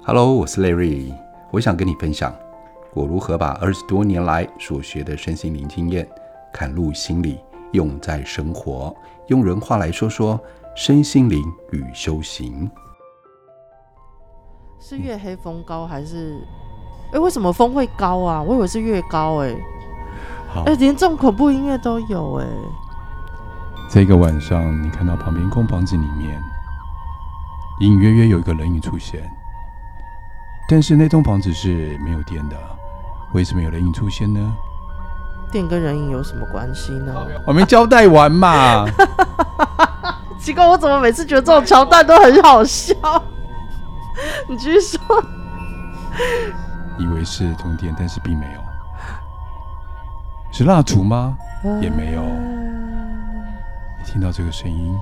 Hello，我是 Larry，我想跟你分享我如何把二十多年来所学的身心灵经验嵌入心里，用在生活。用人话来说说身心灵与修行。是月黑风高还是？哎，为什么风会高啊？我以为是月高哎。好，哎，连这种恐怖音乐都有哎。这个晚上，你看到旁边空房子里面，隐隐约约有一个人影出现。但是那栋房子是没有电的，为什么有人影出现呢？电跟人影有什么关系呢？我没交代完嘛。奇怪，我怎么每次觉得这种桥段都很好笑？你继续说。以为是通电，但是并没有。是蜡烛吗？也没有。你听到这个声音，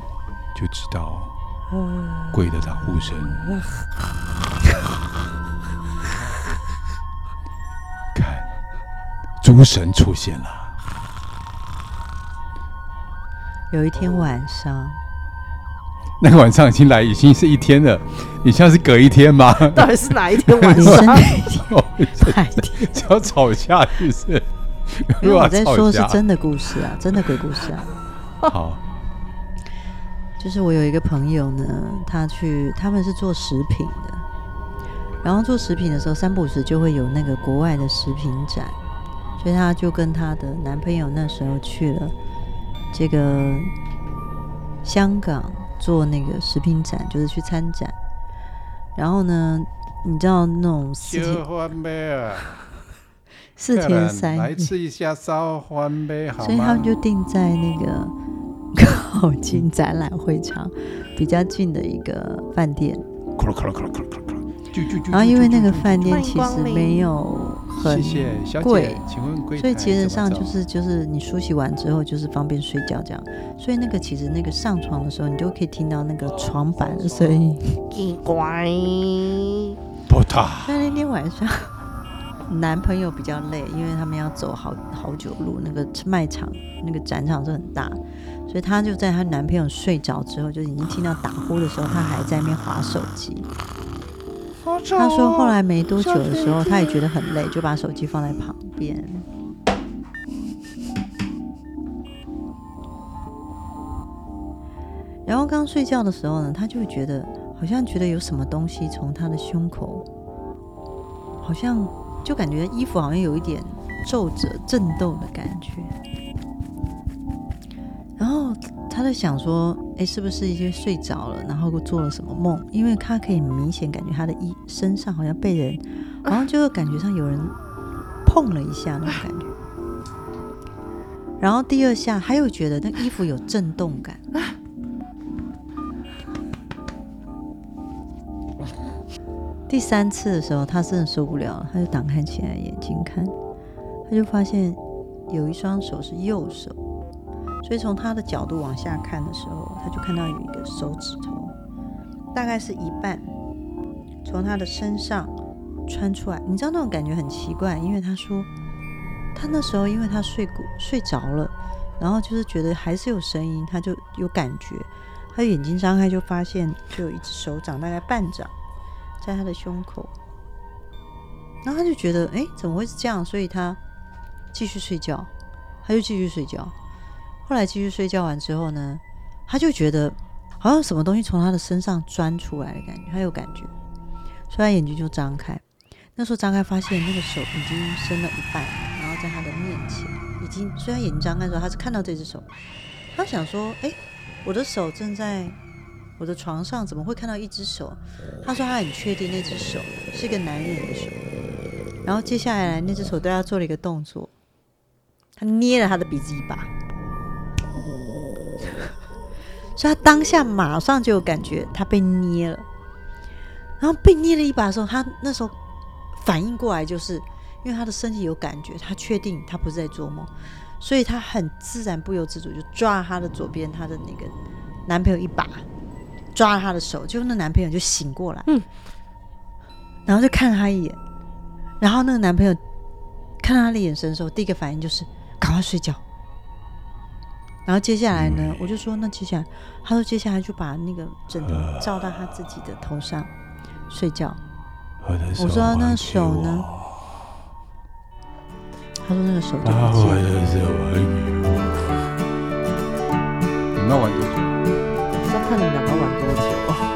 就知道鬼的打呼声。诸神出现了。有一天晚上，那个晚上已经来，已经是一天了。你像是隔一天吗？到底是哪一天晚上？哪一天？哪一天？要吵架是不是？因为我在说是真的故事啊，真的鬼故事啊。好，就是我有一个朋友呢，他去，他们是做食品的，然后做食品的时候，三不五时就会有那个国外的食品展。所以她就跟她的男朋友那时候去了这个香港做那个食品展，就是去参展。然后呢，你知道那种四天 四天三夜，来吃一下烧欢呗，所以他们就定在那个 靠近展览会场比较近的一个饭店。然后因为那个饭店其实没有。很贵，所以其实上就是就是你梳洗完之后就是方便睡觉这样，所以那个其实那个上床的时候你就可以听到那个床板的声音，奇怪，不大。但那天晚上男朋友比较累，因为他们要走好好久路，那个卖场那个展场是很大，所以他就在她男朋友睡着之后，就已经听到打呼的时候，他还在那边划手机。他说：“后来没多久的时候，他也觉得很累，就把手机放在旁边。然后刚睡觉的时候呢，他就会觉得好像觉得有什么东西从他的胸口，好像就感觉衣服好像有一点皱褶、震动的感觉。然后。”他在想说：“哎，是不是已经睡着了，然后做了什么梦？因为他可以明显感觉他的衣身上好像被人，好像就感觉上有人碰了一下那种感觉。然后第二下，他又觉得那衣服有震动感。第三次的时候，他真的受不了了，他就打开起来眼睛看，他就发现有一双手是右手。”所以从他的角度往下看的时候，他就看到有一个手指头，大概是一半从他的身上穿出来。你知道那种感觉很奇怪，因为他说他那时候因为他睡过睡着了，然后就是觉得还是有声音，他就有感觉。他眼睛张开就发现就有一只手掌，大概半掌在他的胸口，然后他就觉得哎，怎么会是这样？所以他继续睡觉，他就继续睡觉。后来继续睡觉完之后呢，他就觉得好像什么东西从他的身上钻出来的感觉，他有感觉，所以他眼睛就张开。那时候张开发现那个手已经伸了一半，然后在他的面前已经，所以他眼睛张开的时候，他是看到这只手。他想说：“哎，我的手正在我的床上，怎么会看到一只手？”他说他很确定那只手是一个男人的手。然后接下来那只手对他做了一个动作，他捏了他的鼻子一把。所以他当下马上就有感觉，他被捏了，然后被捏了一把的时候，他那时候反应过来，就是因为他的身体有感觉，他确定他不是在做梦，所以他很自然不由自主就抓了他的左边，他的那个男朋友一把，抓了他的手，结果那男朋友就醒过来，嗯，然后就看了他一眼，然后那个男朋友看到他的眼神的时候，第一个反应就是赶快睡觉。然后接下来呢，我就说那接下来，他说接下来就把那个枕头罩到他自己的头上睡觉。我说那手呢？他说那个手就。你们要玩多久？要看你们两个玩多久。